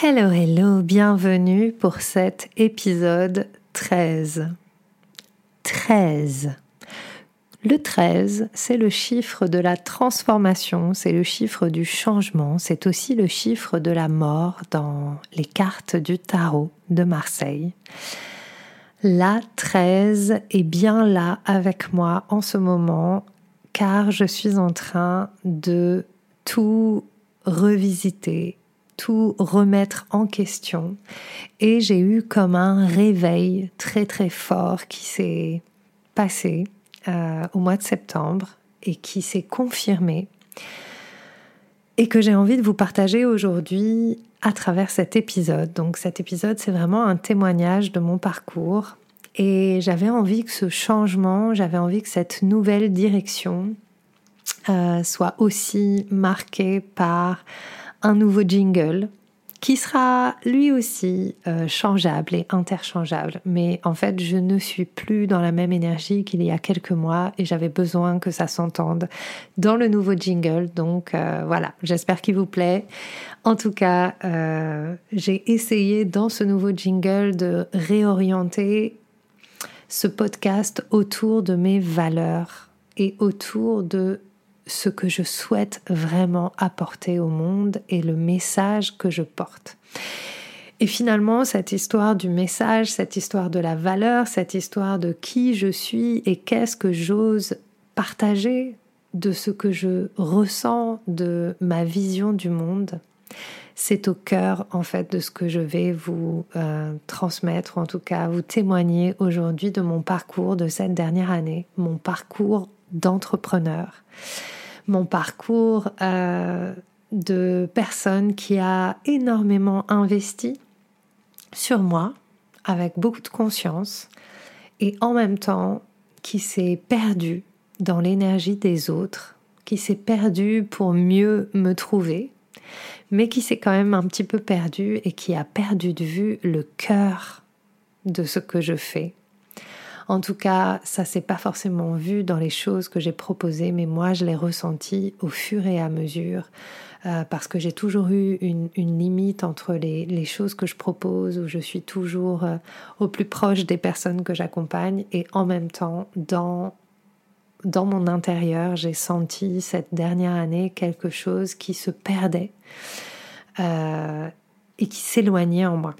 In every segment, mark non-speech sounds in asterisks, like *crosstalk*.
Hello, hello, bienvenue pour cet épisode 13. 13. Le 13, c'est le chiffre de la transformation, c'est le chiffre du changement, c'est aussi le chiffre de la mort dans les cartes du tarot de Marseille. La 13 est bien là avec moi en ce moment car je suis en train de tout revisiter, tout remettre en question et j'ai eu comme un réveil très très fort qui s'est passé euh, au mois de septembre et qui s'est confirmé et que j'ai envie de vous partager aujourd'hui à travers cet épisode. Donc cet épisode, c'est vraiment un témoignage de mon parcours et j'avais envie que ce changement, j'avais envie que cette nouvelle direction euh, soit aussi marquée par un nouveau jingle qui sera lui aussi euh, changeable et interchangeable. Mais en fait, je ne suis plus dans la même énergie qu'il y a quelques mois et j'avais besoin que ça s'entende dans le nouveau jingle. Donc euh, voilà, j'espère qu'il vous plaît. En tout cas, euh, j'ai essayé dans ce nouveau jingle de réorienter ce podcast autour de mes valeurs et autour de ce que je souhaite vraiment apporter au monde et le message que je porte. Et finalement, cette histoire du message, cette histoire de la valeur, cette histoire de qui je suis et qu'est-ce que j'ose partager de ce que je ressens, de ma vision du monde, c'est au cœur en fait de ce que je vais vous euh, transmettre, ou en tout cas vous témoigner aujourd'hui de mon parcours de cette dernière année, mon parcours d'entrepreneur. Mon parcours euh, de personne qui a énormément investi sur moi avec beaucoup de conscience et en même temps qui s'est perdu dans l'énergie des autres, qui s'est perdu pour mieux me trouver, mais qui s'est quand même un petit peu perdu et qui a perdu de vue le cœur de ce que je fais en tout cas, ça s'est pas forcément vu dans les choses que j'ai proposées, mais moi je l'ai ressenti au fur et à mesure. Euh, parce que j'ai toujours eu une, limite entre les, choses que je propose, où je suis toujours euh, au plus proche des personnes que j'accompagne, et en même temps, dans, mon intérieur, j'ai senti cette dernière année quelque chose qui se perdait euh, et qui s'éloignait en moi.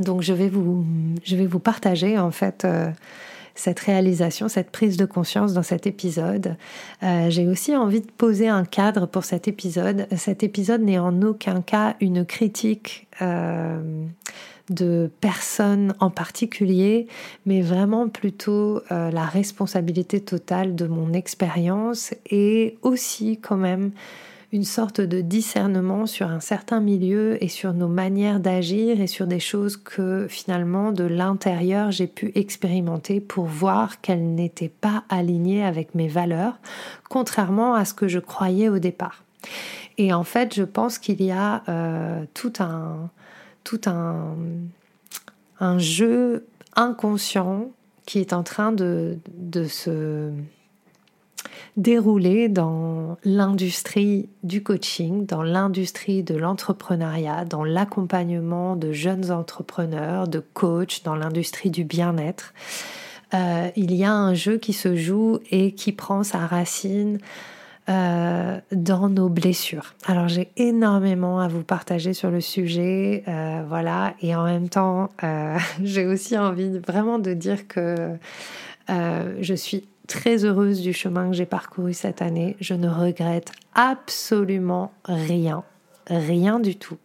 Donc je vais vous, je vais vous partager en fait euh, cette réalisation, cette prise de conscience dans cet épisode. Euh, j'ai aussi envie de poser un cadre pour cet épisode. Cet épisode n'est en aucun cas une critique euh, de personne en particulier, mais vraiment plutôt la responsabilité totale de mon expérience et aussi quand même une sorte de discernement sur un certain milieu et sur nos manières d'agir et sur des choses que finalement de l'intérieur j'ai pu expérimenter pour voir qu'elles n'étaient pas alignées avec mes valeurs, contrairement à ce que je croyais au départ. Et en fait, je pense qu'il y a euh, tout un, tout un, un jeu inconscient qui est en train de, de se dérouler dans l'industrie du coaching, dans l'industrie de l'entrepreneuriat, dans l'accompagnement de jeunes entrepreneurs, de coachs, dans l'industrie du bien-être. Euh, il y a un jeu qui se joue et qui prend sa racine euh, dans nos blessures. Alors j'ai énormément à vous partager sur le sujet, euh, voilà, et en même temps, *laughs* j'ai aussi envie vraiment de dire que je suis très heureuse du chemin que j'ai parcouru cette année. Je ne regrette absolument rien, rien du tout.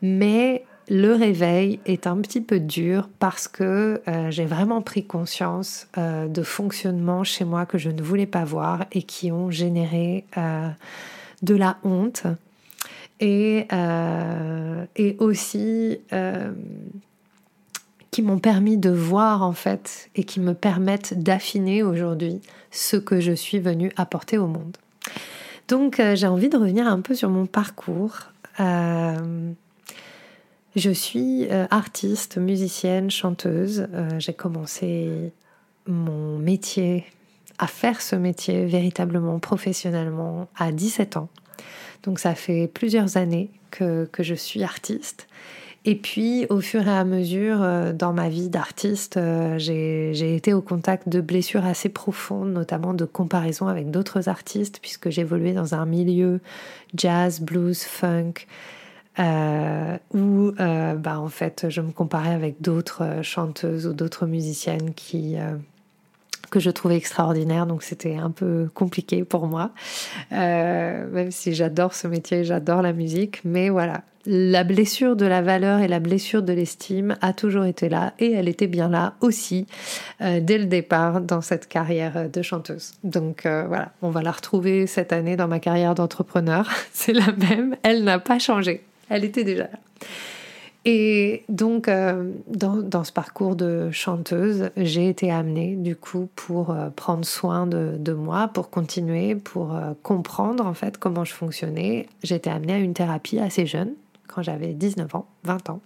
Mais le réveil est un petit peu dur parce que euh, j'ai vraiment pris conscience euh, de fonctionnements chez moi que je ne voulais pas voir et qui ont généré euh, de la honte et, aussi qui m'ont permis de voir en fait et qui me permettent d'affiner aujourd'hui ce que je suis venue apporter au monde. Donc euh, j'ai envie de revenir un peu sur mon parcours. je suis artiste, musicienne, chanteuse. j'ai commencé mon métier, à faire ce métier véritablement, professionnellement, à 17 ans. Donc ça fait plusieurs années que, je suis artiste. Et puis, au fur et à mesure, euh, dans ma vie d'artiste, euh, j'ai été au contact de blessures assez profondes, notamment de comparaison avec d'autres artistes, puisque j'évoluais dans un milieu jazz, blues, funk, euh, où, bah, en fait, je me comparais avec d'autres chanteuses ou d'autres musiciennes qui que je trouvais extraordinaire, donc c'était un peu compliqué pour moi, même si j'adore ce métier, j'adore la musique, mais voilà, la blessure de la valeur et la blessure de l'estime a toujours été là et elle était bien là aussi euh, dès le départ dans cette carrière de chanteuse. Donc euh, voilà, on va la retrouver cette année dans ma carrière d'entrepreneur, *laughs* c'est la même, elle n'a pas changé, elle était déjà là. Et donc, euh, dans, ce parcours de chanteuse, j'ai été amenée, du coup, pour prendre soin de, moi, pour continuer, pour comprendre, en fait, comment je fonctionnais. J'ai été amenée à une thérapie assez jeune, quand j'avais 19 ans, 20 ans.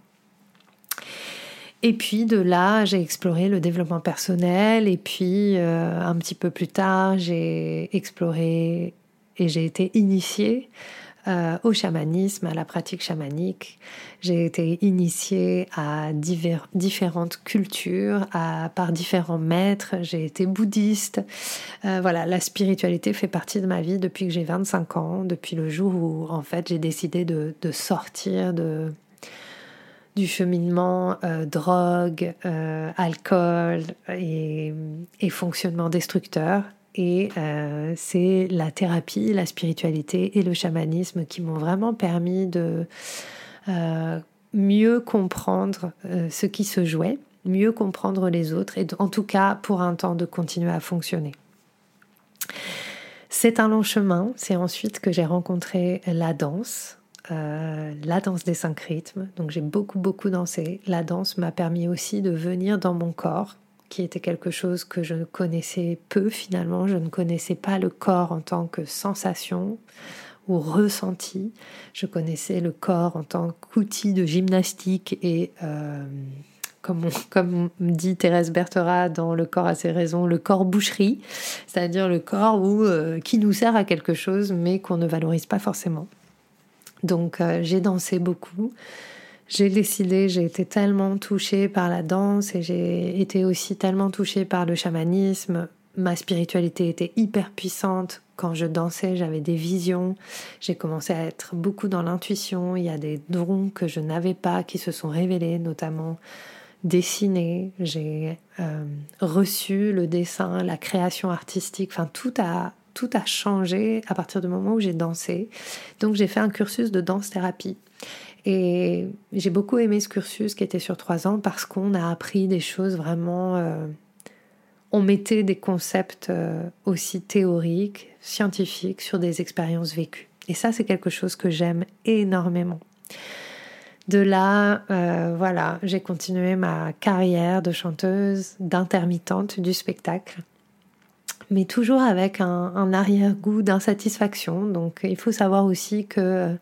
Et puis de là, j'ai exploré le développement personnel. Et puis, un petit peu plus tard, j'ai exploré et j'ai été initiée euh, au chamanisme, à la pratique chamanique. J'ai été initiée à différentes cultures, par différents maîtres. J'ai été bouddhiste. Euh, voilà, la spiritualité fait partie de ma vie depuis que j'ai 25 ans, depuis le jour où en fait j'ai décidé de, sortir du cheminement euh, drogue, alcool et, fonctionnement destructeur et euh, c'est la thérapie, la spiritualité et le chamanisme qui m'ont vraiment permis de euh, mieux comprendre euh, ce qui se jouait, mieux comprendre les autres et en tout cas pour un temps de continuer à fonctionner. C'est un long chemin, c'est ensuite que j'ai rencontré la danse, la danse des cinq rythmes. Donc j'ai beaucoup beaucoup dansé. La danse m'a permis aussi de venir dans mon corps, qui était quelque chose que je connaissais peu finalement. Je ne connaissais pas le corps en tant que sensation ou ressenti. Je connaissais le corps en tant qu'outil de gymnastique et, euh, comme, *laughs* comme dit Thérèse Berthera dans Le corps a ses raisons, le corps boucherie, c'est-à-dire le corps où, euh, qui nous sert à quelque chose mais qu'on ne valorise pas forcément. Donc euh, j'ai dansé beaucoup j'ai décidé, j'ai été tellement touchée par la danse et j'ai été aussi tellement touchée par le chamanisme. Ma spiritualité était hyper puissante. Quand je dansais, j'avais des visions. J'ai commencé à être beaucoup dans l'intuition. Il y a des dons que je n'avais pas qui se sont révélés, notamment dessiner. J'ai euh, reçu le dessin, la création artistique. Enfin, tout a tout a changé à partir du moment où j'ai dansé. Donc j'ai fait un cursus de danse thérapie. Et j'ai beaucoup aimé ce cursus qui était sur trois ans parce qu'on a appris des choses vraiment... Euh, on mettait des concepts euh, aussi théoriques, scientifiques sur des expériences vécues. Et ça, c'est quelque chose que j'aime énormément. De là, euh, voilà, j'ai continué ma carrière de chanteuse, d'intermittente du spectacle, mais toujours avec un, un arrière-goût d'insatisfaction. Donc, il faut savoir aussi que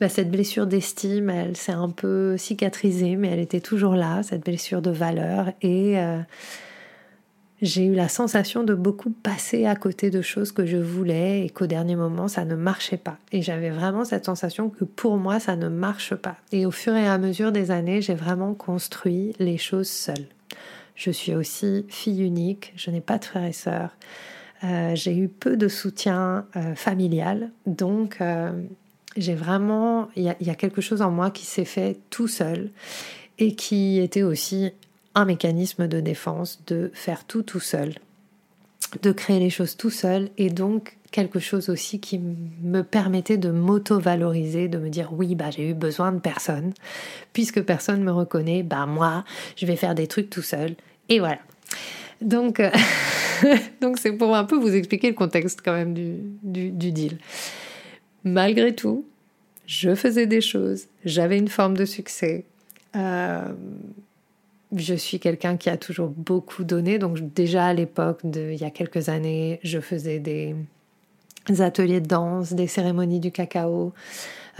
bah, cette blessure d'estime, elle s'est un peu cicatrisée, mais elle était toujours là, cette blessure de valeur. Et euh, j'ai eu la sensation de beaucoup passer à côté de choses que je voulais et qu'au dernier moment, ça ne marchait pas. Et j'avais vraiment cette sensation que pour moi, ça ne marche pas. Et au fur et à mesure des années, j'ai vraiment construit les choses seule. Je suis aussi fille unique, je n'ai pas de frères et sœurs. Euh, j'ai eu peu de soutien euh, familial, donc j'ai vraiment, il y, a quelque chose en moi qui s'est fait tout seul et qui était aussi un mécanisme de défense de faire tout tout seul, de créer les choses tout seul et donc quelque chose aussi qui me permettait de m'auto-valoriser, de me dire oui, bah j'ai eu besoin de personne, puisque personne me reconnaît, bah moi, je vais faire des trucs tout seul et voilà. Donc euh, *laughs* c'est pour un peu vous expliquer le contexte quand même du, du deal. Malgré tout, je faisais des choses, j'avais une forme de succès. Euh, je suis quelqu'un qui a toujours beaucoup donné, donc déjà à l'époque, il y a quelques années, je faisais des ateliers de danse, des cérémonies du cacao.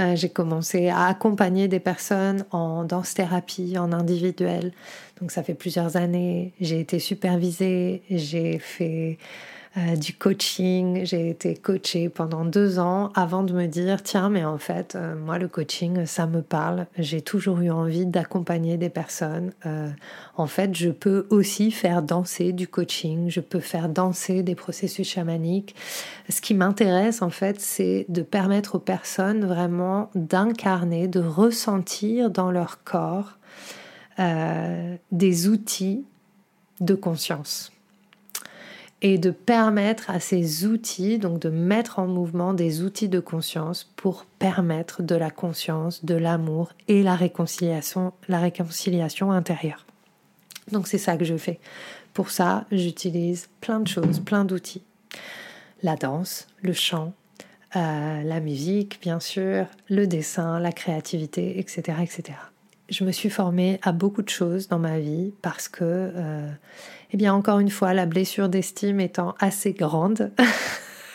Euh, j'ai commencé à accompagner des personnes en danse-thérapie, en individuel. Donc ça fait plusieurs années. J'ai été supervisée, j'ai fait euh, du coaching. J'ai été coachée pendant deux ans avant de me dire tiens, mais en fait, euh, moi, le coaching, ça me parle. J'ai toujours eu envie d'accompagner des personnes. Euh, en fait, je peux aussi faire danser du coaching. Je peux faire danser des processus chamaniques. Ce qui m'intéresse, en fait, c'est de permettre aux personnes vraiment d'incarner, de ressentir dans leur corps des outils de conscience et de permettre à ces outils, donc de mettre en mouvement des outils de conscience pour permettre de la conscience, de l'amour et la réconciliation, la réconciliation intérieure. Donc c'est ça que je fais. Pour ça, j'utilise plein de choses, plein d'outils. La danse, le chant, euh, la musique, bien sûr, le dessin, la créativité, etc., etc. Je me suis formée à beaucoup de choses dans ma vie parce que euh, eh bien, encore une fois, la blessure d'estime étant assez grande,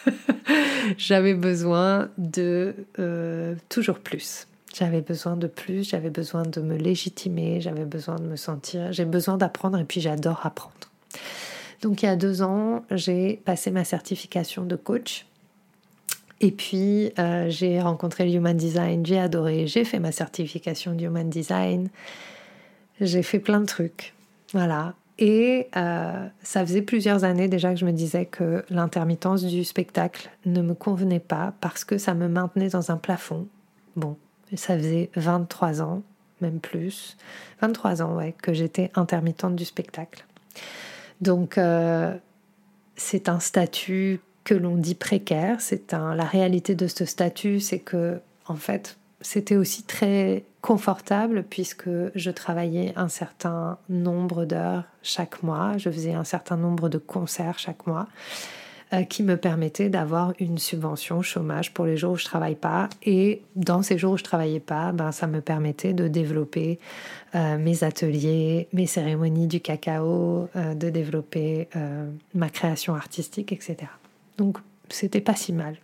*laughs* j'avais besoin de euh, toujours plus. J'avais besoin de plus, j'avais besoin de me légitimer, j'avais besoin de me sentir, j'ai besoin d'apprendre et puis j'adore apprendre. Donc il y a deux ans, j'ai passé ma certification de coach. Et puis euh, j'ai rencontré le Human Design, j'ai adoré, j'ai fait ma certification de Human Design, j'ai fait plein de trucs. Voilà, et euh, ça faisait plusieurs années déjà que je me disais que l'intermittence du spectacle ne me convenait pas parce que ça me maintenait dans un plafond. Bon, ça faisait 23 ans, même plus, 23 ans, ouais, que j'étais intermittente du spectacle. Donc, euh, c'est un statut que l'on dit précaire. C'est la réalité de ce statut, c'est que, en fait, c'était aussi très confortable puisque je travaillais un certain nombre d'heures chaque mois, je faisais un certain nombre de concerts chaque mois euh, qui me permettaient d'avoir une subvention chômage pour les jours où je travaille pas et dans ces jours où je travaillais pas, ben ça me permettait de développer euh, mes ateliers, mes cérémonies du cacao, euh, de développer ma création artistique, etc. Donc c'était pas si mal.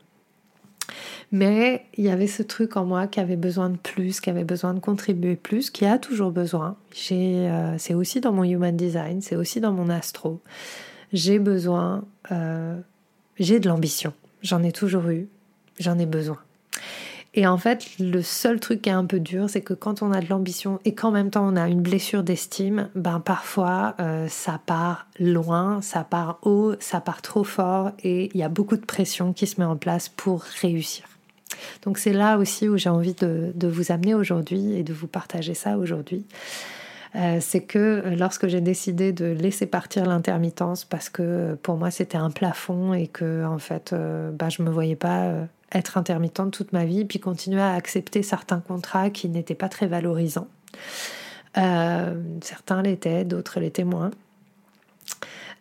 Mais il y avait ce truc en moi qui avait besoin de plus, qui avait besoin de contribuer plus, qui a toujours besoin. Euh, c'est aussi dans mon human design, c'est aussi dans mon astro. J'ai besoin, euh, j'ai de l'ambition. J'en ai toujours eu, j'en ai besoin. Et en fait, le seul truc qui est un peu dur, c'est que quand on a de l'ambition et qu'en même temps on a une blessure d'estime, ben parfois euh, ça part loin, ça part haut, ça part trop fort et il y a beaucoup de pression qui se met en place pour réussir. Donc c'est là aussi où j'ai envie de, vous amener aujourd'hui et de vous partager ça aujourd'hui. Euh, c'est que lorsque j'ai décidé de laisser partir l'intermittence parce que pour moi c'était un plafond et que en fait euh, bah, je me voyais pas euh, être intermittente toute ma vie puis continuer à accepter certains contrats qui n'étaient pas très valorisants. certains l'étaient, d'autres l'étaient moins.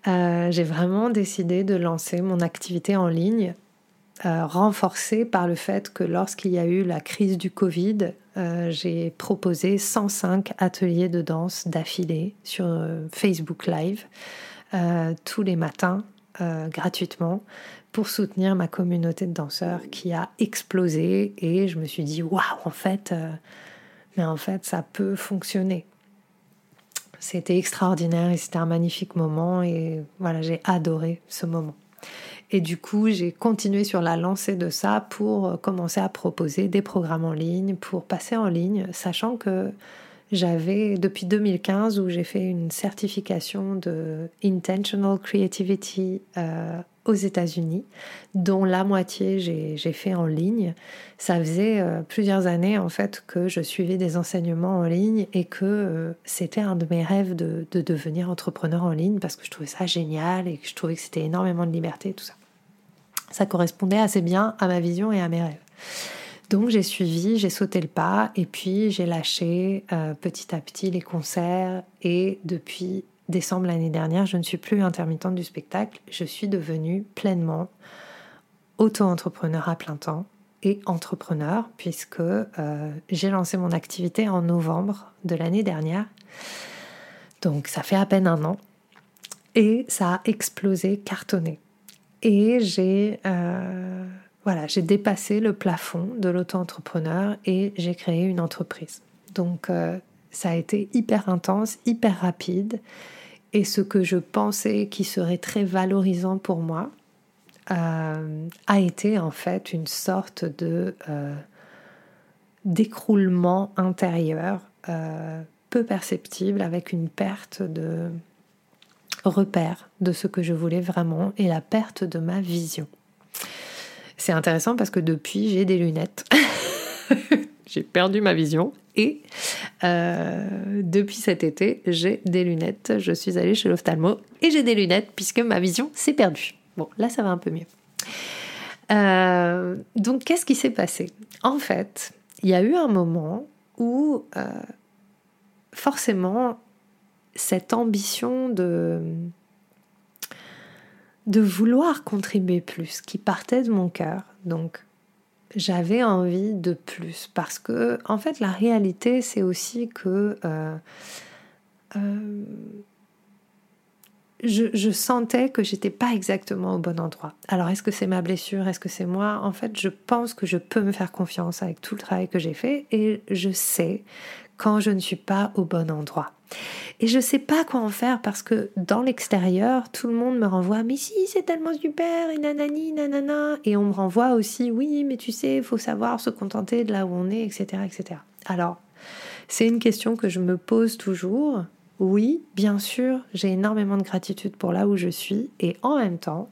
j'ai vraiment décidé de lancer mon activité en ligne euh, renforcé par le fait que lorsqu'il y a eu la crise du Covid, euh, j'ai proposé 105 ateliers de danse d'affilée sur euh, Facebook Live tous les matins gratuitement pour soutenir ma communauté de danseurs qui a explosé et je me suis dit waouh en fait mais en fait ça peut fonctionner. C'était extraordinaire et c'était un magnifique moment et voilà j'ai adoré ce moment. Et du coup, j'ai continué sur la lancée de ça pour euh, commencer à proposer des programmes en ligne, pour passer en ligne, sachant que j'avais depuis 2015 où j'ai fait une certification de Intentional Creativity euh, aux États-Unis, dont la moitié j'ai fait en ligne. Ça faisait euh, plusieurs années en fait que je suivais des enseignements en ligne et que c'était un de mes rêves de, de, devenir entrepreneur en ligne parce que je trouvais ça génial et que je trouvais que c'était énormément de liberté et tout ça ça correspondait assez bien à ma vision et à mes rêves. Donc j'ai suivi, j'ai sauté le pas et puis j'ai lâché euh, petit à petit les concerts et depuis décembre l'année dernière, je ne suis plus intermittente du spectacle, je suis devenue pleinement auto-entrepreneur à plein temps et entrepreneur puisque j'ai lancé mon activité en novembre de l'année dernière. Donc ça fait à peine un an et ça a explosé, cartonné. Et j'ai voilà, j'ai dépassé le plafond de l'auto-entrepreneur et j'ai créé une entreprise. Donc ça a été hyper intense, hyper rapide. Et ce que je pensais qui serait très valorisant pour moi euh, a été en fait une sorte de euh, d'écroulement intérieur euh, peu perceptible avec une perte de repère de ce que je voulais vraiment et la perte de ma vision. C'est intéressant parce que depuis j'ai des lunettes. *laughs* j'ai perdu ma vision et euh, depuis cet été, j'ai des lunettes. Je suis allée chez l'ophtalmo et j'ai des lunettes puisque ma vision s'est perdue. Bon, là, ça va un peu mieux. Euh, donc, qu'est-ce qui s'est passé? En fait, il y a eu un moment où euh, forcément cette ambition de de vouloir contribuer plus qui partait de mon cœur. Donc j'avais envie de plus. Parce que en fait la réalité c'est aussi que euh, euh, je, sentais que j'étais pas exactement au bon endroit. Alors est-ce que c'est ma blessure? Est-ce que c'est moi? En fait, je pense que je peux me faire confiance avec tout le travail que j'ai fait et je sais quand je ne suis pas au bon endroit. Et je sais pas quoi en faire parce que dans l'extérieur, tout le monde me renvoie mais si c'est tellement super et nanani nanana et on me renvoie aussi oui mais tu sais il faut savoir se contenter de là où on est etc etc. Alors c'est une question que je me pose toujours. Oui, bien sûr, j'ai énormément de gratitude pour là où je suis et en même temps,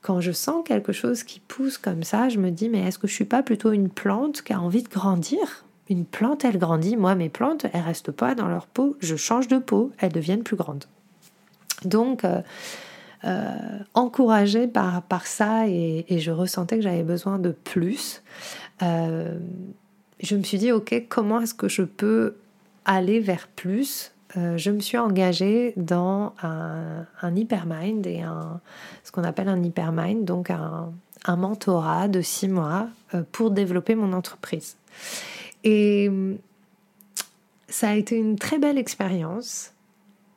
quand je sens quelque chose qui pousse comme ça, je me dis mais est-ce que je suis pas plutôt une plante qui a envie de grandir? Une plante, elle grandit. Moi, mes plantes, elles restent pas dans leur peau. Je change de peau, elles deviennent plus grandes. Donc, euh, euh, encouragée par, par ça, et, je ressentais que j'avais besoin de plus, euh, je me suis dit, ok, comment est-ce que je peux aller vers plus? Je me suis engagée dans un, hypermind et un, ce qu'on appelle un hypermind, donc un, un mentorat de six mois pour développer mon entreprise. Et hum, ça a été une très belle expérience,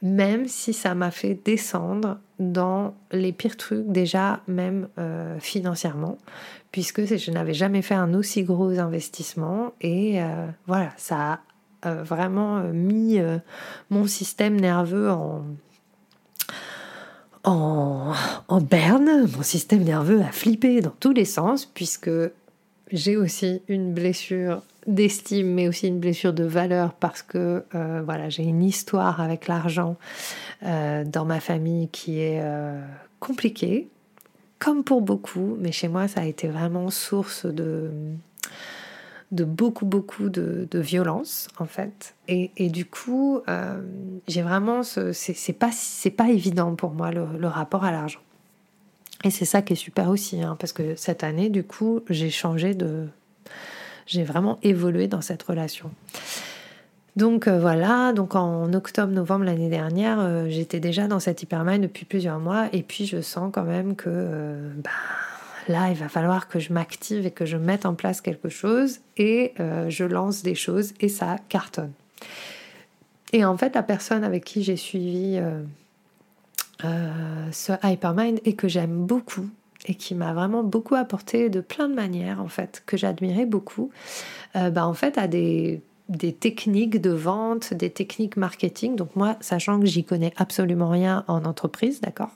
même si ça m'a fait descendre dans les pires trucs, déjà même euh, financièrement, puisque je n'avais jamais fait un aussi gros investissement. Et euh, voilà, ça a euh, vraiment mis mon système nerveux en, en berne. Mon système nerveux a flippé dans tous les sens, puisque j'ai aussi une blessure d'estime, mais aussi une blessure de valeur parce que euh, voilà, j'ai une histoire avec l'argent euh, dans ma famille qui est euh, compliquée, comme pour beaucoup, mais chez moi ça a été vraiment source de de beaucoup beaucoup de, violence en fait. Et, du coup j'ai vraiment ce, c'est pas pas évident pour moi le, rapport à l'argent. Et c'est ça qui est super aussi hein, parce que cette année du coup j'ai changé de j'ai vraiment évolué dans cette relation. Donc euh, voilà, donc en octobre-novembre l'année dernière, euh, j'étais déjà dans cette hypermind depuis plusieurs mois et puis je sens quand même que euh, bah, là, il va falloir que je m'active et que je mette en place quelque chose et je lance des choses et ça cartonne. Et en fait, la personne avec qui j'ai suivi ce hypermind et que j'aime beaucoup, et qui m'a vraiment beaucoup apporté de plein de manières en fait que j'admirais beaucoup euh, bah, en fait à des, des techniques de vente, des techniques marketing. Donc moi, sachant que j'y connais absolument rien en entreprise, d'accord.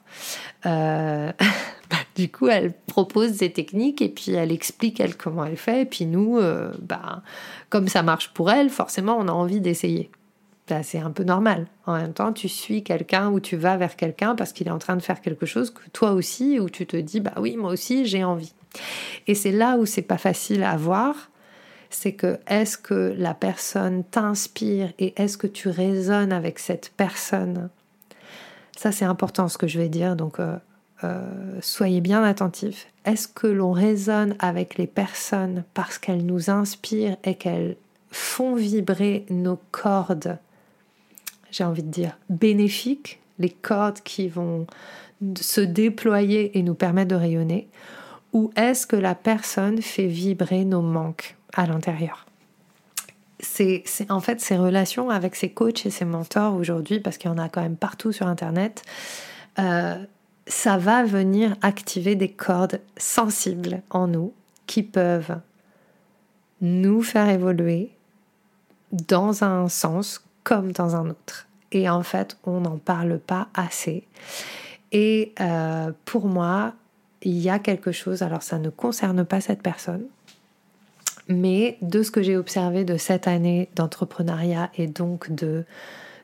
Euh, *laughs* bah, du coup, elle propose des techniques et puis elle explique elle comment elle fait. Et puis nous, euh, bah, comme ça marche pour elle, forcément, on a envie d'essayer. Bah, c'est un peu normal. En même temps, tu suis quelqu'un ou tu vas vers quelqu'un parce qu'il est en train de faire quelque chose que toi aussi, où tu te dis, bah oui, moi aussi, j'ai envie. Et c'est là où c'est pas facile à voir, c'est que est-ce que la personne t'inspire et est-ce que tu résonnes avec cette personne? Ça, c'est important ce que je vais dire, donc euh, euh, soyez bien attentifs. Est-ce que l'on résonne avec les personnes parce qu'elles nous inspirent et qu'elles font vibrer nos cordes? J'ai envie de dire, bénéfiques, les cordes qui vont se déployer et nous permettre de rayonner, ou est-ce que la personne fait vibrer nos manques à l'intérieur? C'est en fait ces relations avec ses coachs et ses mentors aujourd'hui, parce qu'il y en a quand même partout sur Internet, euh, ça va venir activer des cordes sensibles en nous qui peuvent nous faire évoluer dans un sens comme dans un autre. Et en fait, on n'en parle pas assez. Et euh, pour moi, il y a quelque chose, alors ça ne concerne pas cette personne, mais de ce que j'ai observé de cette année d'entrepreneuriat et donc de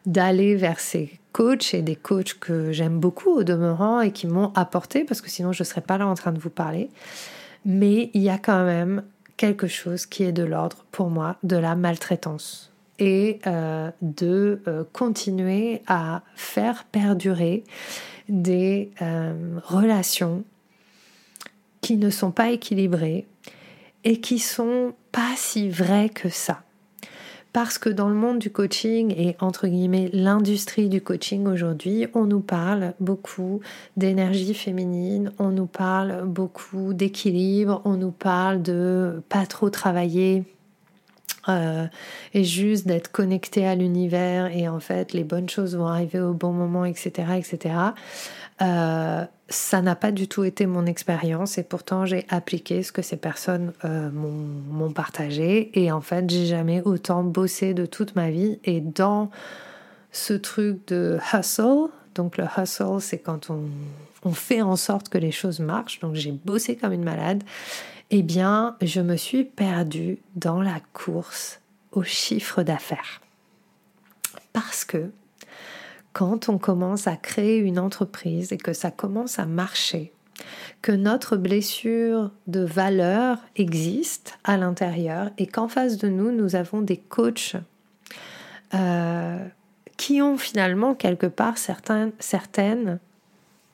d'aller vers ces coachs et des coachs que j'aime beaucoup au demeurant et qui m'ont apporté parce que sinon je ne serais pas là en train de vous parler. Mais il y a quand même quelque chose qui est de l'ordre pour moi de la maltraitance et euh, de euh, continuer à faire perdurer des euh, relations qui ne sont pas équilibrées et qui sont pas si vraies que ça. Parce que dans le monde du coaching et entre guillemets l'industrie du coaching aujourd'hui, on nous parle beaucoup d'énergie féminine, on nous parle beaucoup d'équilibre, on nous parle de pas trop travailler euh, et juste d'être connecté à l'univers et en fait les bonnes choses vont arriver au bon moment, etc. etc. Euh, ça n'a pas du tout été mon expérience et pourtant j'ai appliqué ce que ces personnes euh, m'ont partagé et en fait j'ai jamais autant bossé de toute ma vie et dans ce truc de hustle, donc le hustle c'est quand on, on fait en sorte que les choses marchent, donc j'ai bossé comme une malade, eh bien je me suis perdue dans la course au chiffre d'affaires. Parce que quand on commence à créer une entreprise et que ça commence à marcher, que notre blessure de valeur existe à l'intérieur et qu'en face de nous, nous avons des coachs euh, qui ont finalement quelque part certaines, certaines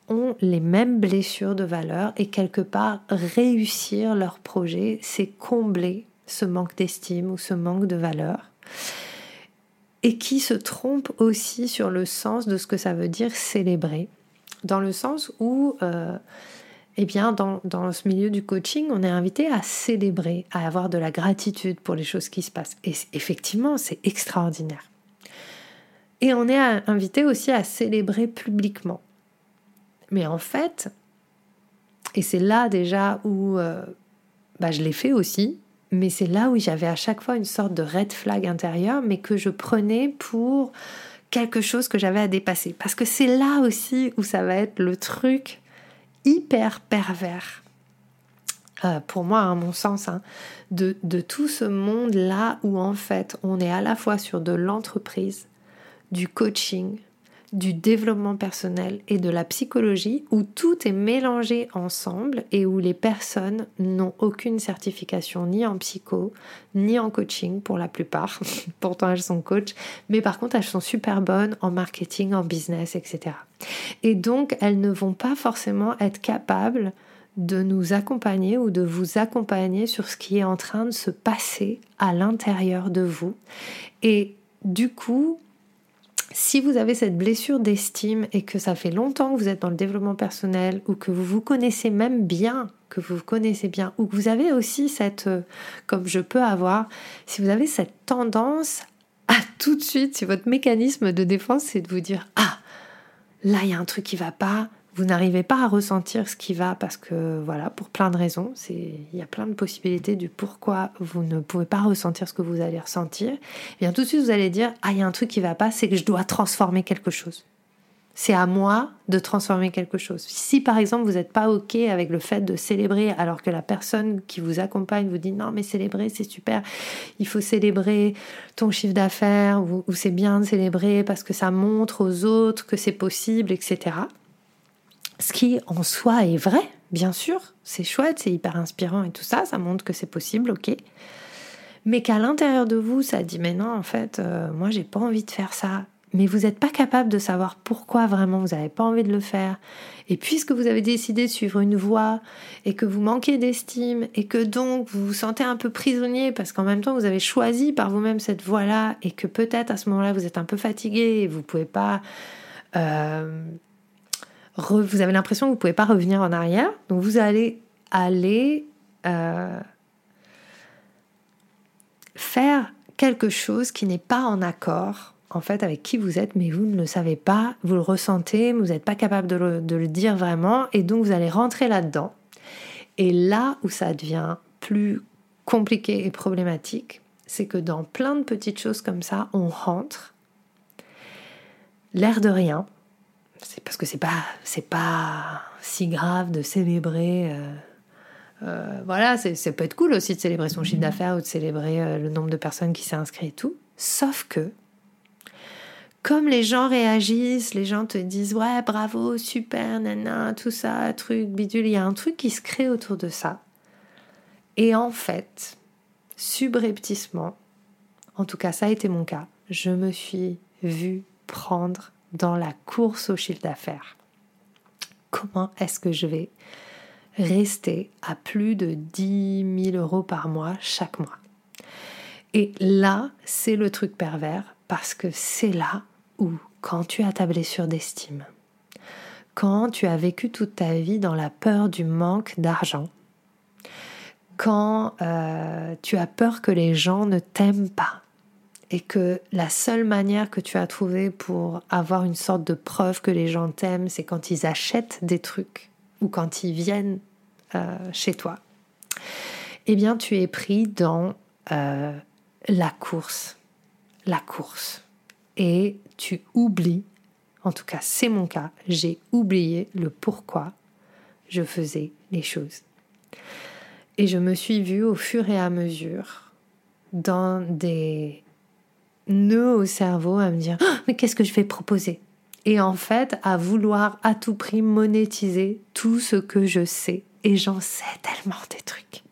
ont les mêmes blessures de valeur et quelque part réussir leur projet, c'est combler ce manque d'estime ou ce manque de valeur et qui se trompe aussi sur le sens de ce que ça veut dire célébrer, dans le sens où, euh, eh bien, dans, dans, ce milieu du coaching, on est invité à célébrer, à avoir de la gratitude pour les choses qui se passent. Et effectivement, c'est extraordinaire. Et on est invité aussi à célébrer publiquement. Mais en fait, et c'est là déjà où euh, bah, je l'ai fait aussi, mais c'est là où j'avais à chaque fois une sorte de red flag intérieur, mais que je prenais pour quelque chose que j'avais à dépasser. Parce que c'est là aussi où ça va être le truc hyper pervers, euh, pour moi, à mon sens, hein, de, de tout ce monde-là où en fait on est à la fois sur de l'entreprise, du coaching, du développement personnel et de la psychologie où tout est mélangé ensemble et où les personnes n'ont aucune certification ni en psycho ni en coaching pour la plupart. *laughs* Pourtant elles sont coach, mais par contre elles sont super bonnes en marketing, en business, etc. Et donc elles ne vont pas forcément être capables de nous accompagner ou de vous accompagner sur ce qui est en train de se passer à l'intérieur de vous. Et du coup, si vous avez cette blessure d'estime et que ça fait longtemps que vous êtes dans le développement personnel ou que vous vous connaissez même bien, que vous vous connaissez bien, ou que vous avez aussi cette, euh, comme je peux avoir, si vous avez cette tendance à tout de suite, si votre mécanisme de défense c'est de vous dire ah là il y a un truc qui va pas, vous n'arrivez pas à ressentir ce qui va parce que voilà, pour plein de raisons, il y a plein de possibilités du pourquoi vous ne pouvez pas ressentir ce que vous allez ressentir, et eh bien tout de suite vous allez dire ah il y a un truc qui va pas, c'est que je dois transformer quelque chose. C'est à moi de transformer quelque chose. Si par exemple vous n'êtes pas OK avec le fait de célébrer alors que la personne qui vous accompagne vous dit non mais célébrer c'est super, il faut célébrer ton chiffre d'affaires ou c'est bien de célébrer parce que ça montre aux autres que c'est possible, etc. Ce qui en soi est vrai, bien sûr, c'est chouette, c'est hyper inspirant et tout ça, ça montre que c'est possible, ok. Mais qu'à l'intérieur de vous, ça dit mais non, en fait, euh, moi j'ai pas envie de faire ça. Mais vous n'êtes pas capable de savoir pourquoi vraiment vous n'avez pas envie de le faire. Et puisque vous avez décidé de suivre une voie et que vous manquez d'estime et que donc vous vous sentez un peu prisonnier parce qu'en même temps vous avez choisi par vous-même cette voie-là et que peut-être à ce moment-là vous êtes un peu fatigué et vous pouvez pas euh, vous avez l'impression que vous ne pouvez pas revenir en arrière. Donc vous allez aller euh, faire quelque chose qui n'est pas en accord en fait avec qui vous êtes, mais vous ne le savez pas, vous le ressentez, vous n'êtes pas capable de le, de le dire vraiment, et donc vous allez rentrer là-dedans. Et là où ça devient plus compliqué et problématique, c'est que dans plein de petites choses comme ça, on rentre, l'air de rien, c'est parce que c'est pas c'est pas si grave de célébrer. Euh, euh, voilà, c'est peut être cool aussi de célébrer son chiffre d'affaires ou de célébrer euh, le nombre de personnes qui s'est inscrit et tout. Sauf que comme les gens réagissent, les gens te disent ouais bravo super nana tout ça truc bidule, il y a un truc qui se crée autour de ça. Et en fait, subrepticement, en tout cas ça a été mon cas, je me suis vue prendre dans la course au chiffre d'affaires. Comment est-ce que je vais rester à plus de 10 000 euros par mois chaque mois? Et là, c'est le truc pervers parce que c'est là où, quand tu as ta blessure d'estime, quand tu as vécu toute ta vie dans la peur du manque d'argent, quand euh, tu as peur que les gens ne t'aiment pas, et que la seule manière que tu as trouvée pour avoir une sorte de preuve que les gens t'aiment, c'est quand ils achètent des trucs ou quand ils viennent euh, chez toi, eh bien tu es pris dans euh, la course, la course. Et tu oublies, en tout cas c'est mon cas, j'ai oublié le pourquoi je faisais les choses. Et je me suis vue au fur et à mesure dans des nœud au cerveau à me dire oh, mais qu'est-ce que je vais proposer? Et en fait, à vouloir à tout prix monétiser tout ce que je sais. Et j'en sais tellement des trucs.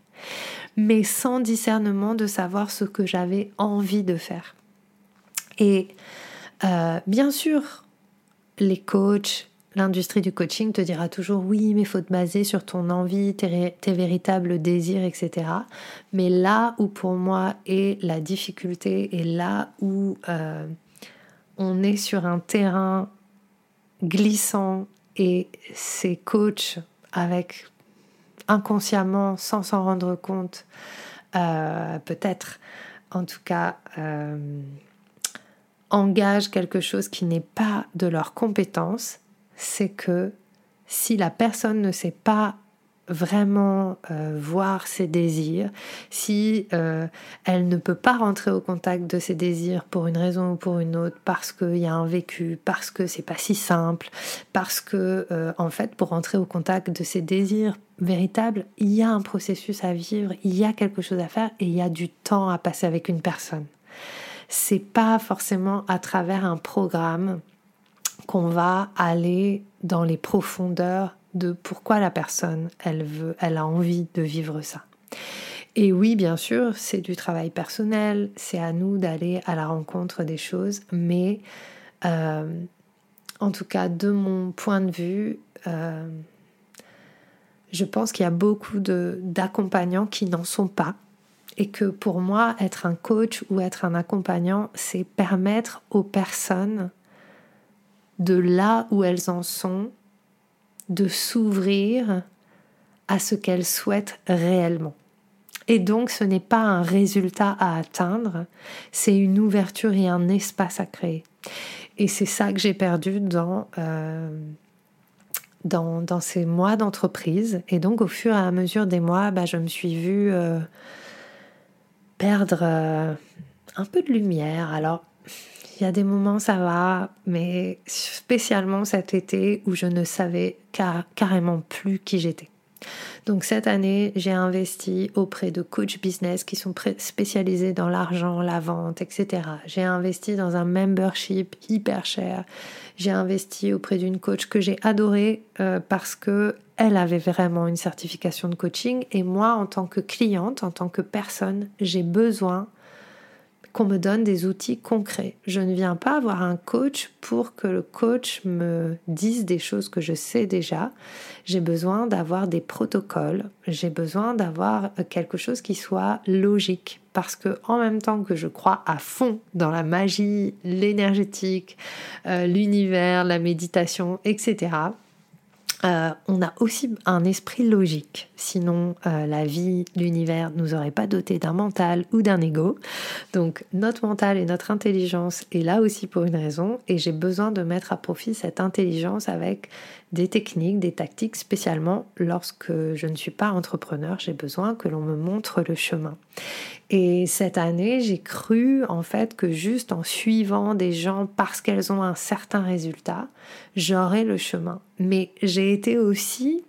Mais sans discernement de savoir ce que j'avais envie de faire. Et euh, bien sûr, les coachs, L'industrie du coaching te dira toujours oui, mais il faut te baser sur ton envie, tes, véritables désirs, etc. Mais là où pour moi est la difficulté et là où euh, on est sur un terrain glissant et ces coachs avec inconsciemment, sans s'en rendre compte, euh, peut-être en tout cas, euh, engagent quelque chose qui n'est pas de leur compétence, c'est que si la personne ne sait pas vraiment euh, voir ses désirs, si euh, elle ne peut pas rentrer au contact de ses désirs pour une raison ou pour une autre, parce qu'il y a un vécu, parce que c'est pas si simple, parce que euh, en fait pour rentrer au contact de ses désirs véritables, il y a un processus à vivre, il y a quelque chose à faire et il y a du temps à passer avec une personne. C'est pas forcément à travers un programme qu'on va aller dans les profondeurs de pourquoi la personne, elle veut, elle a envie de vivre ça. Et oui, bien sûr, c'est du travail personnel, c'est à nous d'aller à la rencontre des choses, mais euh, en tout cas, de mon point de vue, euh, je pense qu'il y a beaucoup d'accompagnants qui n'en sont pas. Et que pour moi, être un coach ou être un accompagnant, c'est permettre aux personnes de là où elles en sont, de s'ouvrir à ce qu'elles souhaitent réellement. Et donc ce n'est pas un résultat à atteindre, c'est une ouverture et un espace à créer. Et c'est ça que j'ai perdu dans, euh, dans, ces mois d'entreprise. Et donc au fur et à mesure des mois, bah, je me suis vue euh, perdre euh, un peu de lumière. Alors il y a des moments ça va, mais spécialement cet été où je ne savais carrément plus qui j'étais. Donc cette année, j'ai investi auprès de coach business qui sont spécialisés dans l'argent, la vente, etc. J'ai investi dans un membership hyper cher. J'ai investi auprès d'une coach que j'ai adorée euh, parce que elle avait vraiment une certification de coaching et moi, en tant que cliente, en tant que personne, j'ai besoin me donne des outils concrets. Je ne viens pas avoir un coach pour que le coach me dise des choses que je sais déjà. J'ai besoin d'avoir des protocoles, j'ai besoin d'avoir quelque chose qui soit logique parce que en même temps que je crois à fond dans la magie, l'énergétique, euh, l'univers, la méditation, etc euh, on a aussi un esprit logique. Sinon, euh, la vie, l'univers nous aurait pas doté d'un mental ou d'un ego. Donc, notre mental et notre intelligence est là aussi pour une raison. Et j'ai besoin de mettre à profit cette intelligence avec des techniques, des tactiques, spécialement lorsque je ne suis pas entrepreneur. J'ai besoin que l'on me montre le chemin. Et cette année, j'ai cru en fait que juste en suivant des gens parce qu'elles ont un certain résultat, j'aurai le chemin. Mais j'ai été aussi,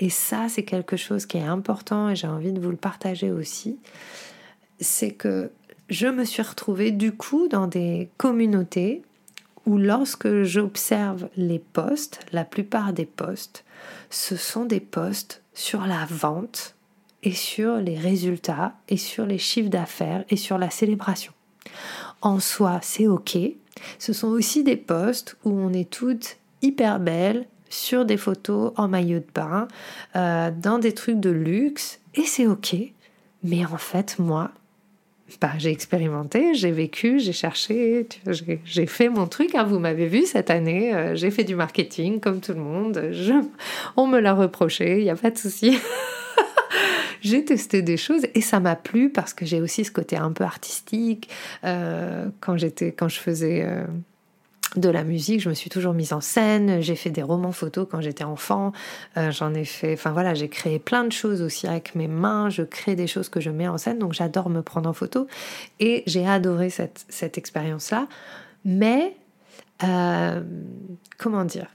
et ça c'est quelque chose qui est important et j'ai envie de vous le partager aussi, c'est que je me suis retrouvée du coup dans des communautés où lorsque j'observe les postes, la plupart des postes, ce sont des postes sur la vente et sur les résultats et sur les chiffres d'affaires et sur la célébration. En soi, c'est ok. Ce sont aussi des postes où on est toutes hyper belles sur des photos en maillot de bain, euh, dans des trucs de luxe, et c'est ok. Mais en fait, moi, bah, j'ai expérimenté, j'ai vécu, j'ai cherché, j'ai fait mon truc. Hein, vous m'avez vu cette année, euh, j'ai fait du marketing comme tout le monde. on me l'a reproché, il n'y a pas de souci. *laughs* j'ai testé des choses et ça m'a plu parce que j'ai aussi ce côté un peu artistique. Euh, quand j'étais, quand je faisais de la musique, je me suis toujours mise en scène, j'ai fait des romans photos quand j'étais enfant, euh, j'en ai fait, enfin voilà, j'ai créé plein de choses aussi avec mes mains, je crée des choses que je mets en scène, donc j'adore me prendre en photo. Et j'ai adoré cette, cette expérience-là. Mais, euh, comment dire?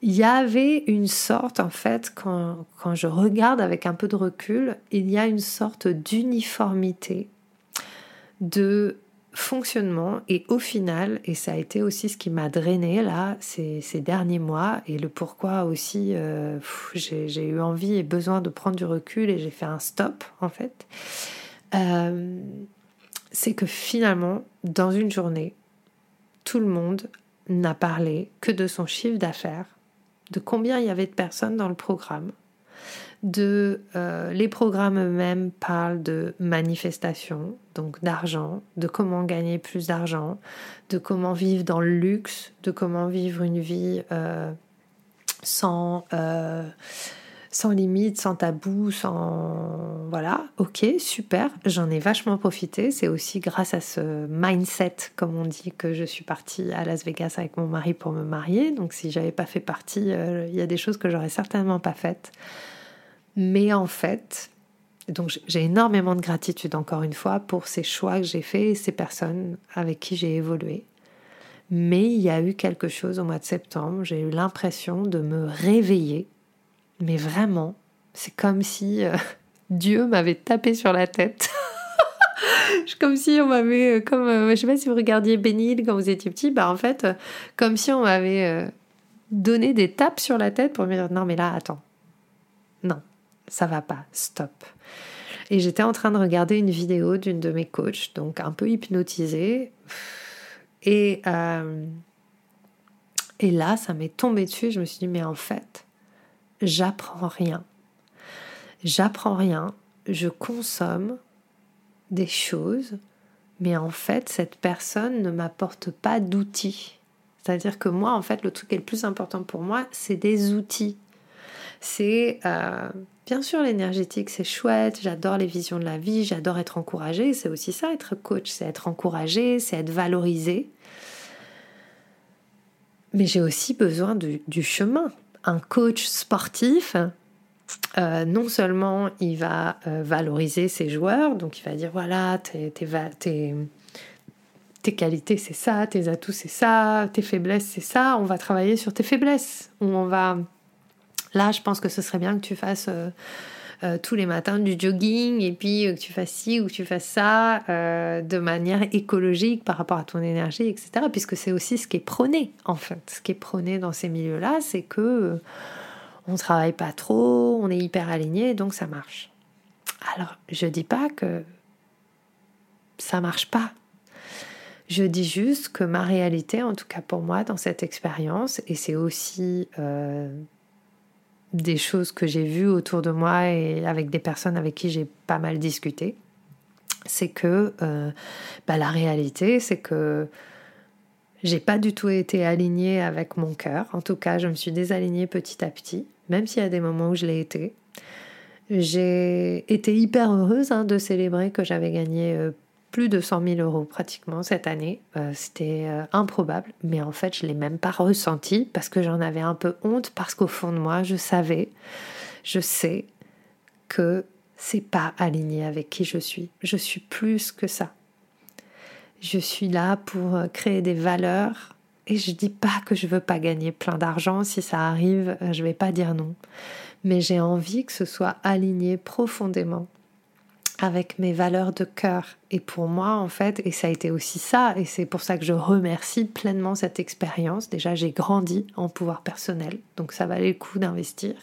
Il y avait une sorte, en fait, quand, quand je regarde avec un peu de recul, il y a une sorte d'uniformité de fonctionnement. Et au final, et ça a été aussi ce qui m'a drainé là ces, derniers mois et le pourquoi aussi euh, j'ai eu envie et besoin de prendre du recul et j'ai fait un stop en fait, euh, c'est que finalement dans une journée, tout le monde n'a parlé que de son chiffre d'affaires, de combien il y avait de personnes dans le programme, euh, les programmes eux-mêmes parlent de manifestation, donc d'argent, de comment gagner plus d'argent, de comment vivre dans le luxe, de comment vivre une vie euh, sans euh, sans limite, sans tabou, sans voilà, ok, super, j'en ai vachement profité. C'est aussi grâce à ce mindset, comme on dit, que je suis partie à Las Vegas avec mon mari pour me marier. Donc si j'avais pas fait partie, il y a des choses que j'aurais certainement pas faites. Mais en fait, donc j'ai énormément de gratitude encore une fois pour ces choix que j'ai faits et ces personnes avec qui j'ai évolué. Mais il y a eu quelque chose au mois de septembre, j'ai eu l'impression de me réveiller. Mais vraiment, c'est comme si euh, *laughs* Dieu m'avait tapé sur la tête. *laughs* comme si on m'avait, euh, comme euh, je sais pas si vous regardiez Bénil quand vous étiez petit, bah en fait, comme si on m'avait donné des tapes sur la tête pour me dire non mais là attends, non, ça va pas, stop. Et j'étais en train de regarder une vidéo d'une de mes coachs, donc un peu hypnotisée. Et, euh, et là, ça m'est tombé dessus. Je me suis dit, mais en fait, j'apprends rien. J'apprends rien. Je consomme des choses, mais en fait, cette personne ne m'apporte pas d'outils. C'est-à-dire que moi, en fait, le truc qui est le plus important pour moi, c'est des outils. C'est euh, Bien sûr, l'énergétique, c'est chouette, j'adore les visions de la vie, j'adore être encouragée, c'est aussi ça, être coach, c'est être encouragé, c'est être valorisé. Mais j'ai aussi besoin du, chemin. Un coach sportif, euh, non seulement il va euh, valoriser ses joueurs, donc il va dire voilà, tes, tes, qualités c'est ça, tes atouts c'est ça, tes faiblesses c'est ça, on va travailler sur tes faiblesses, on va Là, je pense que ce serait bien que tu fasses euh, euh, tous les matins du jogging et puis euh, que tu fasses ci ou que tu fasses ça de manière écologique par rapport à ton énergie, etc. Puisque c'est aussi ce qui est prôné, en fait. Ce qui est prôné dans ces milieux-là, c'est que on travaille pas trop, on est hyper aligné, donc ça marche. Alors, je dis pas que ça marche pas. Je dis juste que ma réalité, en tout cas pour moi, dans cette expérience, et c'est aussi des choses que j'ai vues autour de moi et avec des personnes avec qui j'ai pas mal discuté, c'est que euh, bah, la réalité, c'est que J'ai pas du tout été alignée avec mon cœur. En tout cas, je me suis désalignée petit à petit, même s'il y a des moments où je l'ai été. J'ai été hyper heureuse hein, de célébrer que j'avais gagné euh, plus de 100 000 euros pratiquement cette année. Euh, c'était euh, improbable, mais en fait, je l'ai même pas ressenti parce que j'en avais un peu honte parce qu'au fond de moi, je savais, je sais que c'est pas aligné avec qui je suis. Je suis plus que ça. Je suis là pour créer des valeurs et je dis pas que je veux pas gagner plein d'argent. Si ça arrive, je vais pas dire non mais j'ai envie que ce soit aligné profondément avec mes valeurs de cœur. Et pour moi, en fait, et ça a été aussi ça, et c'est pour ça que je remercie pleinement cette expérience. Déjà, j'ai grandi en pouvoir personnel, donc ça valait le coup d'investir.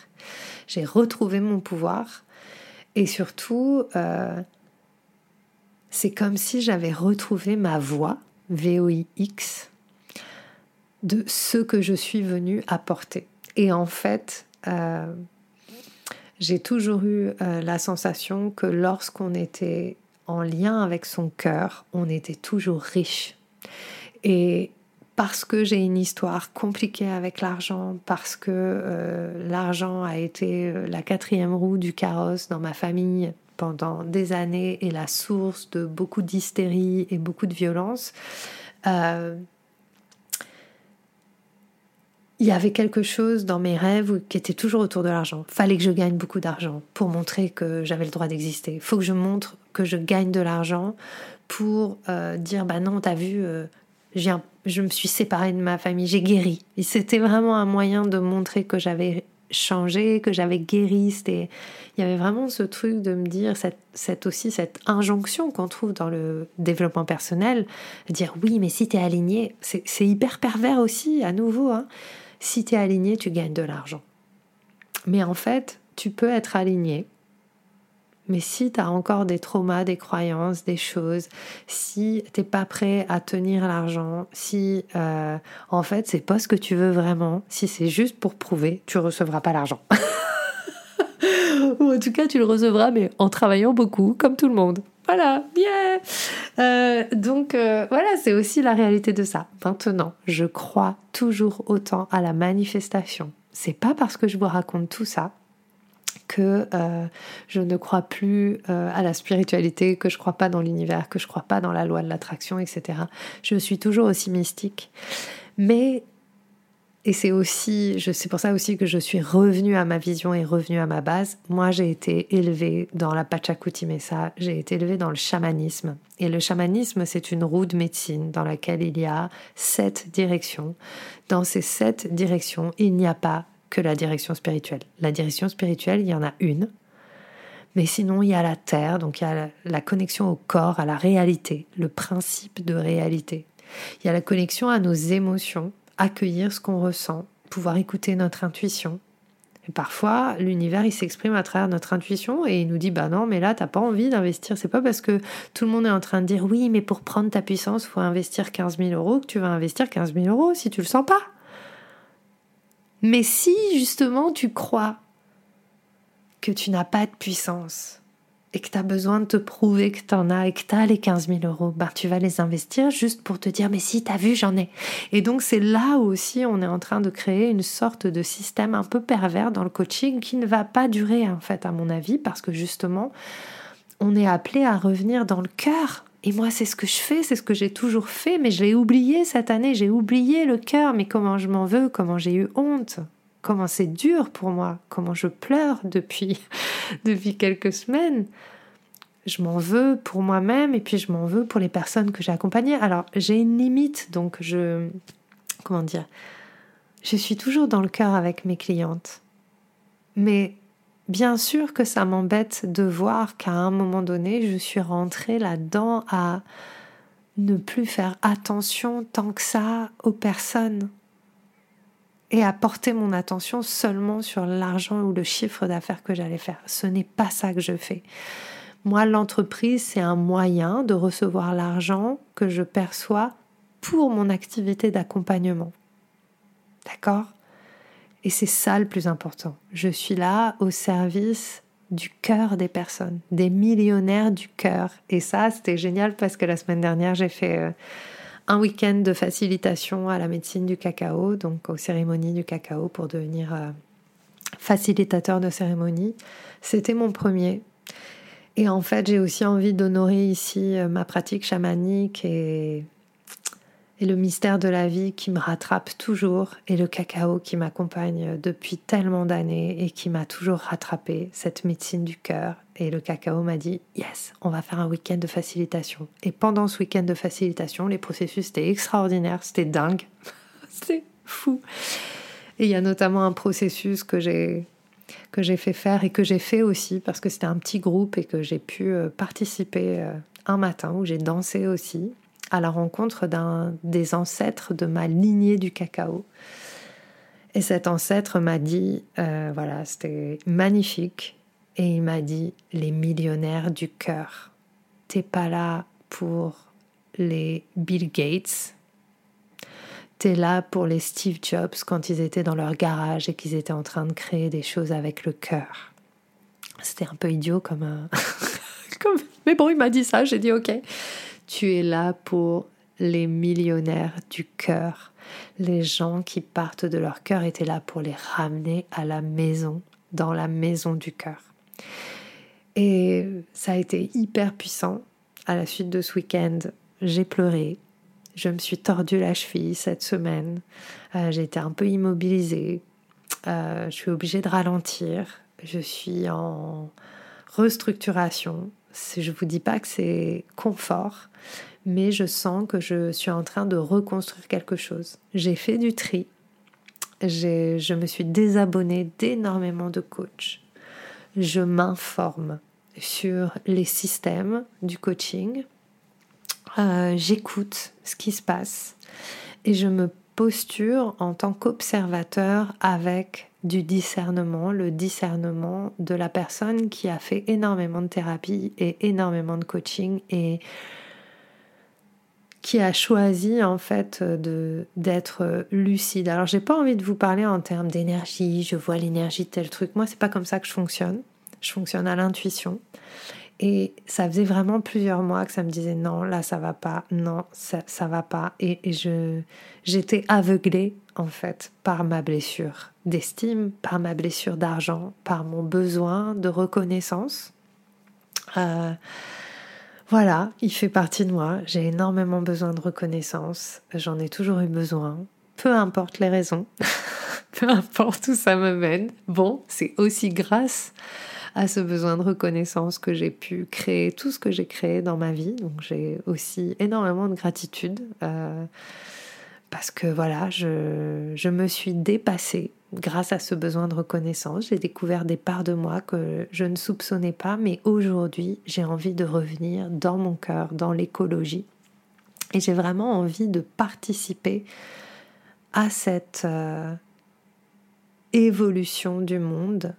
J'ai retrouvé mon pouvoir, et surtout, euh, c'est comme si j'avais retrouvé ma voix, VOIX, de ce que je suis venue apporter. Et en fait, euh, j'ai toujours eu euh, la sensation que lorsqu'on était en lien avec son cœur, on était toujours riche. Et parce que j'ai une histoire compliquée avec l'argent, parce que euh, l'argent a été euh, la quatrième roue du carrosse dans ma famille pendant des années et la source de beaucoup d'hystérie et beaucoup de violence, il y avait quelque chose dans mes rêves qui était toujours autour de l'argent. Fallait que je gagne beaucoup d'argent pour montrer que j'avais le droit d'exister. Faut que je montre que je gagne de l'argent pour euh, dire bah non, t'as vu, euh, je me suis séparée de ma famille, j'ai guéri. C'était vraiment un moyen de montrer que j'avais changé, que j'avais guéri. C'était, il y avait vraiment ce truc de me dire cette, cette aussi cette injonction qu'on trouve dans le développement personnel, dire oui, mais si t'es aligné, c'est hyper pervers aussi à nouveau. Hein si tu es aligné, tu gagnes de l'argent. Mais en fait, tu peux être aligné. Mais si tu as encore des traumas, des croyances, des choses, si tu n'es pas prêt à tenir l'argent, si euh, en fait c'est pas ce que tu veux vraiment, si c'est juste pour prouver, tu recevras pas l'argent. *laughs* Ou en tout cas, tu le recevras, mais en travaillant beaucoup, comme tout le monde. Voilà, yeah euh, Donc euh, voilà, c'est aussi la réalité de ça. Maintenant, je crois toujours autant à la manifestation. C'est pas parce que je vous raconte tout ça que euh, je ne crois plus à la spiritualité, que je crois pas dans l'univers, que je crois pas dans la loi de l'attraction, etc. Je suis toujours aussi mystique. Mais et c'est aussi, c'est pour ça aussi que je suis revenue à ma vision et revenue à ma base. Moi, j'ai été élevée dans la Pachacuti Mesa, j'ai été élevée dans le chamanisme. Et le chamanisme, c'est une roue de médecine dans laquelle il y a sept directions. Dans ces sept directions, il n'y a pas que la direction spirituelle. La direction spirituelle, il y en a une. Mais sinon, il y a la terre, donc il y a la connexion au corps, à la réalité, le principe de réalité. Il y a la connexion à nos émotions, accueillir ce qu'on ressent, pouvoir écouter notre intuition. Et parfois, l'univers, il s'exprime à travers notre intuition et il nous dit Bah non, mais là, t'as pas envie d'investir. C'est pas parce que tout le monde est en train de dire Oui, mais pour prendre ta puissance, faut investir 15 000 euros que tu vas investir 15 000 euros si tu le sens pas. Mais si justement tu crois que tu n'as pas de puissance, et que tu as besoin de te prouver que tu en as et que tu as les 15 000 euros, ben, tu vas les investir juste pour te dire mais si tu as vu, j'en ai. Et donc c'est là aussi on est en train de créer une sorte de système un peu pervers dans le coaching qui ne va pas durer en fait à mon avis parce que justement on est appelé à revenir dans le cœur. Et moi, c'est ce que je fais, c'est ce que j'ai toujours fait, mais je l'ai oublié cette année, j'ai oublié le cœur, mais comment je m'en veux, comment j'ai eu honte, comment c'est dur pour moi, comment je pleure depuis, *laughs* depuis quelques semaines. Je m'en veux pour moi-même et puis je m'en veux pour les personnes que j'ai accompagnées. Alors j'ai une limite, donc je... Comment dire Je suis toujours dans le cœur avec mes clientes. Mais bien sûr que ça m'embête de voir qu'à un moment donné, je suis rentrée là-dedans à ne plus faire attention tant que ça aux personnes et à porter mon attention seulement sur l'argent ou le chiffre d'affaires que j'allais faire. Ce n'est pas ça que je fais. Moi, l'entreprise, c'est un moyen de recevoir l'argent que je perçois pour mon activité d'accompagnement. D'accord? Et c'est ça le plus important. Je suis là au service du cœur des personnes, des millionnaires du cœur. Et ça, c'était génial parce que la semaine dernière, j'ai fait... Euh, un week-end de facilitation à la médecine du cacao, donc aux cérémonies du cacao pour devenir euh, facilitateur de cérémonie. C'était mon premier. Et en fait, j'ai aussi envie d'honorer ici euh, ma pratique chamanique et et le mystère de la vie qui me rattrape toujours et le cacao qui m'accompagne depuis tellement d'années et qui m'a toujours rattrapé, cette médecine du cœur. Et le cacao m'a dit Yes, on va faire un week-end de facilitation. Et pendant ce week-end de facilitation, les processus étaient extraordinaires, c'était dingue, *laughs* c'était fou. Et il y a notamment un processus que j'ai que j'ai fait faire et que j'ai fait aussi parce que c'était un petit groupe et que j'ai pu euh, participer euh, un matin où j'ai dansé aussi à la rencontre d'un des ancêtres de ma lignée du cacao. Et cet ancêtre m'a dit, euh, voilà, c'était magnifique, et il m'a dit, les millionnaires du cœur, t'es pas là pour les Bill Gates, t'es là pour les Steve Jobs quand ils étaient dans leur garage et qu'ils étaient en train de créer des choses avec le cœur. C'était un peu idiot comme un... *laughs* comme... Mais bon, il m'a dit ça, j'ai dit ok. Tu es là pour les millionnaires du cœur. Les gens qui partent de leur cœur étaient là pour les ramener à la maison, dans la maison du cœur. Et ça a été hyper puissant. À la suite de ce week-end, j'ai pleuré. Je me suis tordu la cheville cette semaine. Euh, j'ai été un peu immobilisée. Euh, je suis obligée de ralentir. Je suis en restructuration je ne vous dis pas que c'est confort, mais je sens que je suis en train de reconstruire quelque chose. J'ai fait du tri. Je me suis désabonnée d'énormément de coachs. Je m'informe sur les systèmes du coaching. Euh, j'écoute ce qui se passe et je me posture en tant qu'observateur avec du discernement, le discernement de la personne qui a fait énormément de thérapie et énormément de coaching et qui a choisi en fait de d'être lucide. Alors j'ai pas envie de vous parler en termes d'énergie, je vois l'énergie tel truc. Moi c'est pas comme ça que je fonctionne. Je fonctionne à l'intuition. Et ça faisait vraiment plusieurs mois que ça me disait non, là ça va pas, non, ça, ça va pas. Et, je j'étais aveuglée en fait par ma blessure d'estime, par ma blessure d'argent, par mon besoin de reconnaissance. Euh, voilà, il fait partie de moi. J'ai énormément besoin de reconnaissance. J'en ai toujours eu besoin. Peu importe les raisons, *laughs* peu importe où ça me mène. Bon, c'est aussi grâce à ce besoin de reconnaissance que j'ai pu créer tout ce que j'ai créé dans ma vie. Donc j'ai aussi énormément de gratitude euh, parce que voilà, je, je me suis dépassée grâce à ce besoin de reconnaissance. J'ai découvert des parts de moi que je ne soupçonnais pas, mais aujourd'hui j'ai envie de revenir dans mon cœur, dans l'écologie. Et j'ai vraiment envie de participer à cette euh, évolution du monde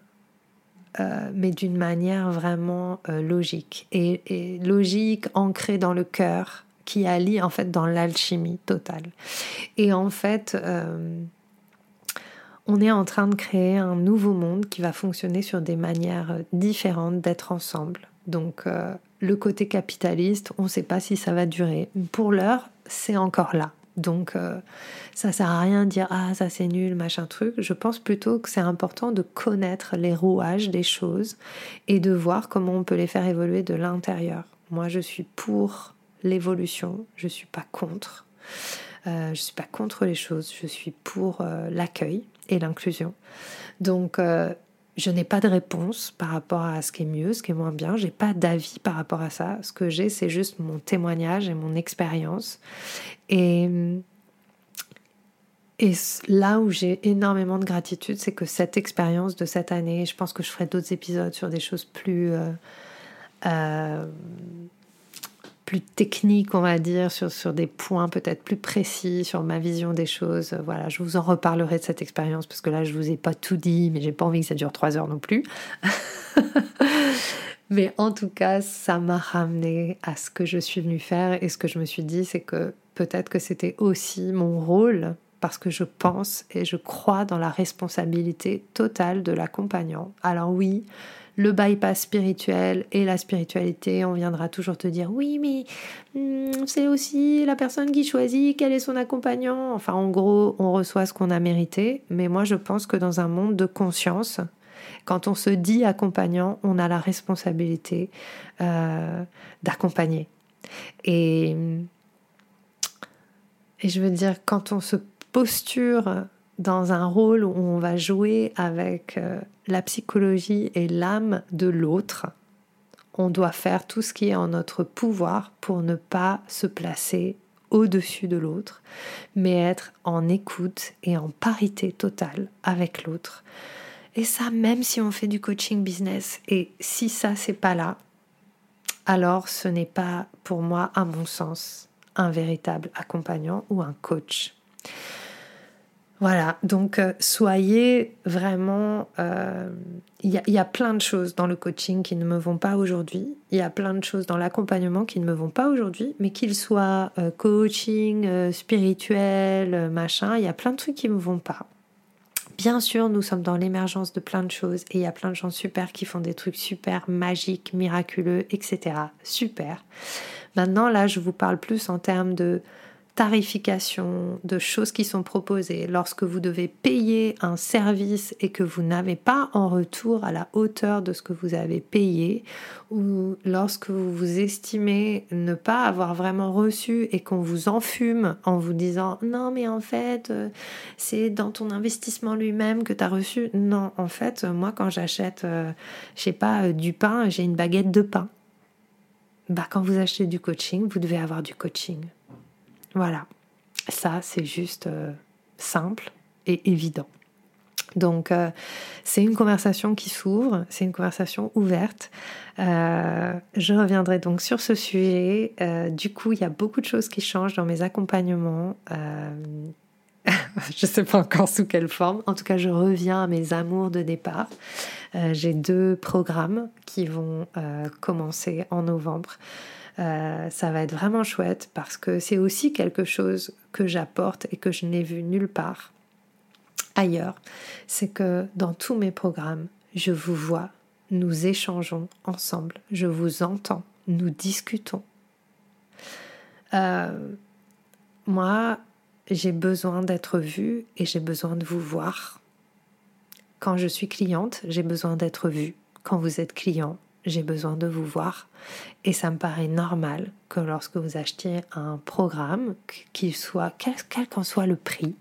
euh, mais d'une manière vraiment euh, logique. Et, logique, ancrée dans le cœur, qui allie en fait dans l'alchimie totale. Et en fait, on est en train de créer un nouveau monde qui va fonctionner sur des manières différentes d'être ensemble. Donc le côté capitaliste, on ne sait pas si ça va durer. Pour l'heure, c'est encore là. Donc euh, ça sert à rien de dire ah ça c'est nul machin truc. Je pense plutôt que c'est important de connaître les rouages des choses et de voir comment on peut les faire évoluer de l'intérieur. Moi je suis pour l'évolution, je suis pas contre. Euh, je suis pas contre les choses, je suis pour euh, l'accueil et l'inclusion. Donc je n'ai pas de réponse par rapport à ce qui est mieux, ce qui est moins bien. J'ai pas d'avis par rapport à ça. Ce que j'ai, c'est juste mon témoignage et mon expérience. Et, et là où j'ai énormément de gratitude, c'est que cette expérience de cette année, je pense que je ferai d'autres épisodes sur des choses plus euh, euh, plus technique, on va dire, sur, sur des points peut-être plus précis, sur ma vision des choses. Voilà, je vous en reparlerai de cette expérience parce que là, je vous ai pas tout dit, mais j'ai pas envie que ça dure trois heures non plus. *laughs* mais en tout cas, ça m'a ramené à ce que je suis venue faire et ce que je me suis dit, c'est que peut-être que c'était aussi mon rôle parce que je pense et je crois dans la responsabilité totale de l'accompagnant. Alors oui, le bypass spirituel et la spiritualité, on viendra toujours te dire oui, mais hmm, c'est aussi la personne qui choisit quel est son accompagnant. Enfin, en gros, on reçoit ce qu'on a mérité. Mais moi, je pense que dans un monde de conscience, quand on se dit accompagnant, on a la responsabilité euh, d'accompagner. Et, et je veux dire, quand on se posture dans un rôle où on va jouer avec euh, la psychologie et l'âme de l'autre, on doit faire tout ce qui est en notre pouvoir pour ne pas se placer au-dessus de l'autre, mais être en écoute et en parité totale avec l'autre. Et ça, même si on fait du coaching business, et si ça, c'est pas là, alors ce n'est pas pour moi, à mon sens, un véritable accompagnant ou un coach. Voilà, donc euh, soyez vraiment... Euh, il y, a plein de choses dans le coaching qui ne me vont pas aujourd'hui. Il y a plein de choses dans l'accompagnement qui ne me vont pas aujourd'hui, mais qu'ils soient euh, coaching, spirituel, machin, il y a plein de trucs qui ne me vont pas. Bien sûr, nous sommes dans l'émergence de plein de choses et il y a plein de gens super qui font des trucs super magiques, miraculeux, etc. Super. Maintenant, là, je vous parle plus en termes de tarification, de choses qui sont proposées, lorsque vous devez payer un service et que vous n'avez pas en retour à la hauteur de ce que vous avez payé, ou lorsque vous vous estimez ne pas avoir vraiment reçu et qu'on vous enfume en vous disant non mais en fait euh, c'est dans ton investissement lui-même que tu as reçu. Non, en fait, moi quand j'achète, euh, je sais pas, euh, du pain, j'ai une baguette de pain. Bah, quand vous achetez du coaching, vous devez avoir du coaching. Voilà, ça c'est juste euh, simple et évident. Donc euh, c'est une conversation qui s'ouvre, c'est une conversation ouverte. Euh, je reviendrai donc sur ce sujet. du coup, il y a beaucoup de choses qui changent dans mes accompagnements. *laughs* je ne sais pas encore sous quelle forme. En tout cas, je reviens à mes amours de départ. J'ai deux programmes qui vont commencer en novembre. Euh, ça va être vraiment chouette parce que c'est aussi quelque chose que j'apporte et que je n'ai vu nulle part ailleurs. C'est que dans tous mes programmes, je vous vois, nous échangeons ensemble, je vous entends, nous discutons. Euh, moi, j'ai besoin d'être vue et j'ai besoin de vous voir. Quand je suis cliente, j'ai besoin d'être vue. Quand vous êtes client, j'ai besoin de vous voir. Et ça me paraît normal que lorsque vous achetiez un programme, qu'il soit, quel qu'en soit le prix,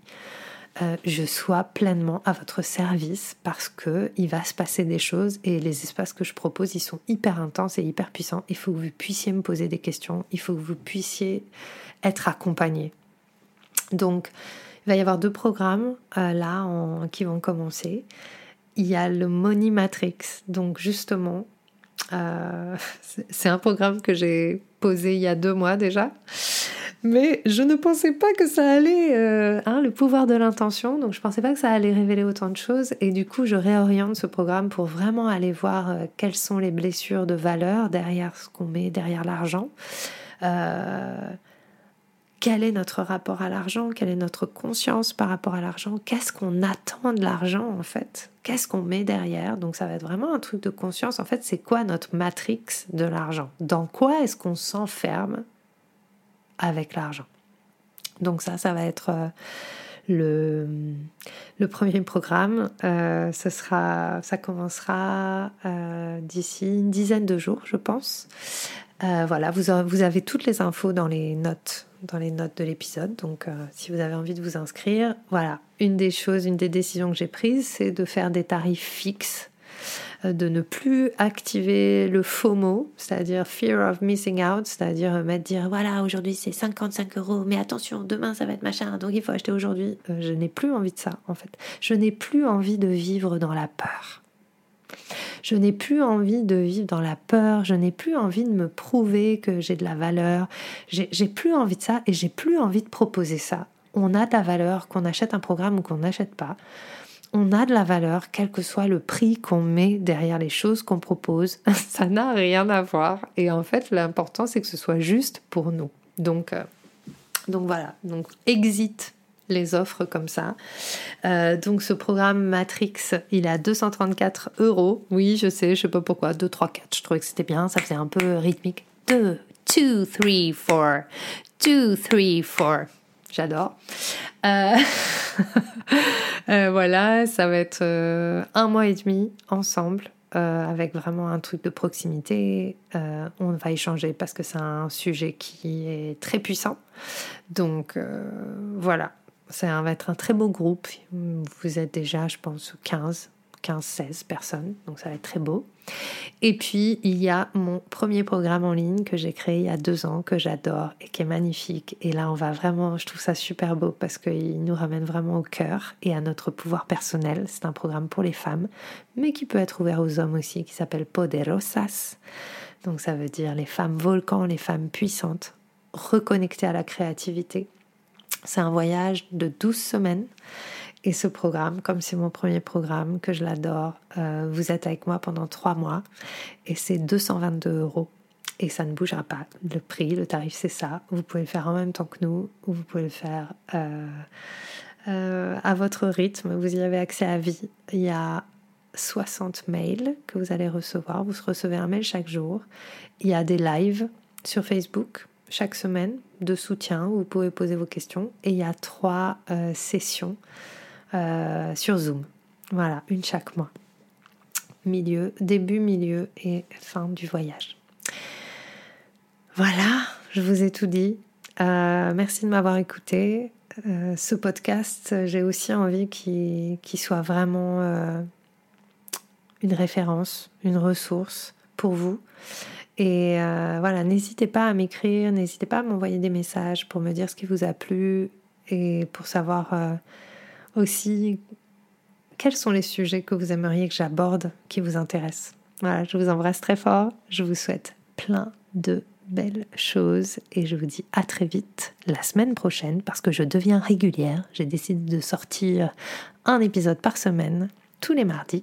euh, je sois pleinement à votre service parce que il va se passer des choses et les espaces que je propose, ils sont hyper intenses et hyper puissants. Il faut que vous puissiez me poser des questions, il faut que vous puissiez être accompagné. Donc, il va y avoir deux programmes euh, là qui vont commencer. Il y a le Money Matrix, donc justement euh, c'est un programme que j'ai posé il y a deux mois déjà. Mais je ne pensais pas que ça allait, euh, hein, le pouvoir de l'intention, donc je ne pensais pas que ça allait révéler autant de choses. Et du coup, je réoriente ce programme pour vraiment aller voir euh, quelles sont les blessures de valeur derrière ce qu'on met derrière l'argent quel est notre rapport à l'argent, quelle est notre conscience par rapport à l'argent, qu'est-ce qu'on attend de l'argent en fait, qu'est-ce qu'on met derrière. Donc ça va être vraiment un truc de conscience. En fait, c'est quoi notre matrix de l'argent? Dans quoi est-ce qu'on s'enferme avec l'argent? Donc ça, ça va être euh, le, premier programme. Euh, ça commencera euh, d'ici une dizaine de jours, je pense. voilà, vous avez toutes les infos dans les notes dans les notes de l'épisode. Donc, euh, si vous avez envie de vous inscrire, voilà. Une des choses, une des décisions que j'ai prises, c'est de faire des tarifs fixes, euh, de ne plus activer le FOMO, c'est-à-dire Fear of Missing Out, c'est-à-dire euh, mettre dire voilà, aujourd'hui c'est 55 euros, mais attention, demain ça va être machin, donc il faut acheter aujourd'hui. je n'ai plus envie de ça, en fait. Je n'ai plus envie de vivre dans la peur. Je n'ai plus envie de vivre dans la peur, je n'ai plus envie de me prouver que j'ai de la valeur, j'ai plus envie de ça et j'ai plus envie de proposer ça. On a de la valeur, qu'on achète un programme ou qu'on n'achète pas. On a de la valeur, quel que soit le prix qu'on met derrière les choses qu'on propose. *laughs* Ça n'a rien à voir. Et en fait, l'important, c'est que ce soit juste pour nous. Donc, euh, donc voilà. Donc, exit les offres comme ça. Euh, donc ce programme Matrix, il à 234 euros. Oui, je sais, je sais pas pourquoi. 2, 3, 4, je trouvais que c'était bien. Ça faisait un peu rythmique. 2, 2, 3, 4. 2, 3, 4. J'adore. Euh, *laughs* euh, voilà, ça va être un mois et demi ensemble. avec vraiment un truc de proximité. on va échanger parce que c'est un sujet qui est très puissant. Donc voilà, ça va être un très beau groupe. Vous êtes déjà, je pense, 15, 15, 16 personnes. Donc ça va être très beau. Et puis, il y a mon premier programme en ligne que j'ai créé il y a deux ans, que j'adore et qui est magnifique. Et là, on va vraiment, je trouve ça super beau parce qu'il nous ramène vraiment au cœur et à notre pouvoir personnel. C'est un programme pour les femmes, mais qui peut être ouvert aux hommes aussi, qui s'appelle Poderosas. Donc ça veut dire les femmes volcans, les femmes puissantes, reconnectées à la créativité c'est un voyage de 12 semaines. Et ce programme, comme c'est mon premier programme, que je l'adore, euh, vous êtes avec moi pendant trois mois et c'est 222 euros. Et ça ne bougera pas. Le prix, le tarif, c'est ça. Vous pouvez le faire en même temps que nous ou vous pouvez le faire euh, euh, à votre rythme. Vous y avez accès à vie. Il y a 60 mails que vous allez recevoir. Vous recevez un mail chaque jour. Il y a des lives sur Facebook chaque semaine de soutien vous pouvez poser vos questions. Et il y a trois euh, sessions euh, sur Zoom. Voilà, une chaque mois. Milieu, début, milieu et fin du voyage. Voilà, je vous ai tout dit. Euh, merci de m'avoir écouté. ce podcast, j'ai aussi envie qu'il soit vraiment une référence, une ressource pour vous. Et euh, voilà, n'hésitez pas à m'écrire, n'hésitez pas à m'envoyer des messages pour me dire ce qui vous a plu et pour savoir euh, aussi quels sont les sujets que vous aimeriez que j'aborde qui vous intéressent. Voilà, je vous embrasse très fort, je vous souhaite plein de belles choses et je vous dis à très vite la semaine prochaine parce que je deviens régulière. J'ai décidé de sortir un épisode par semaine tous les mardis.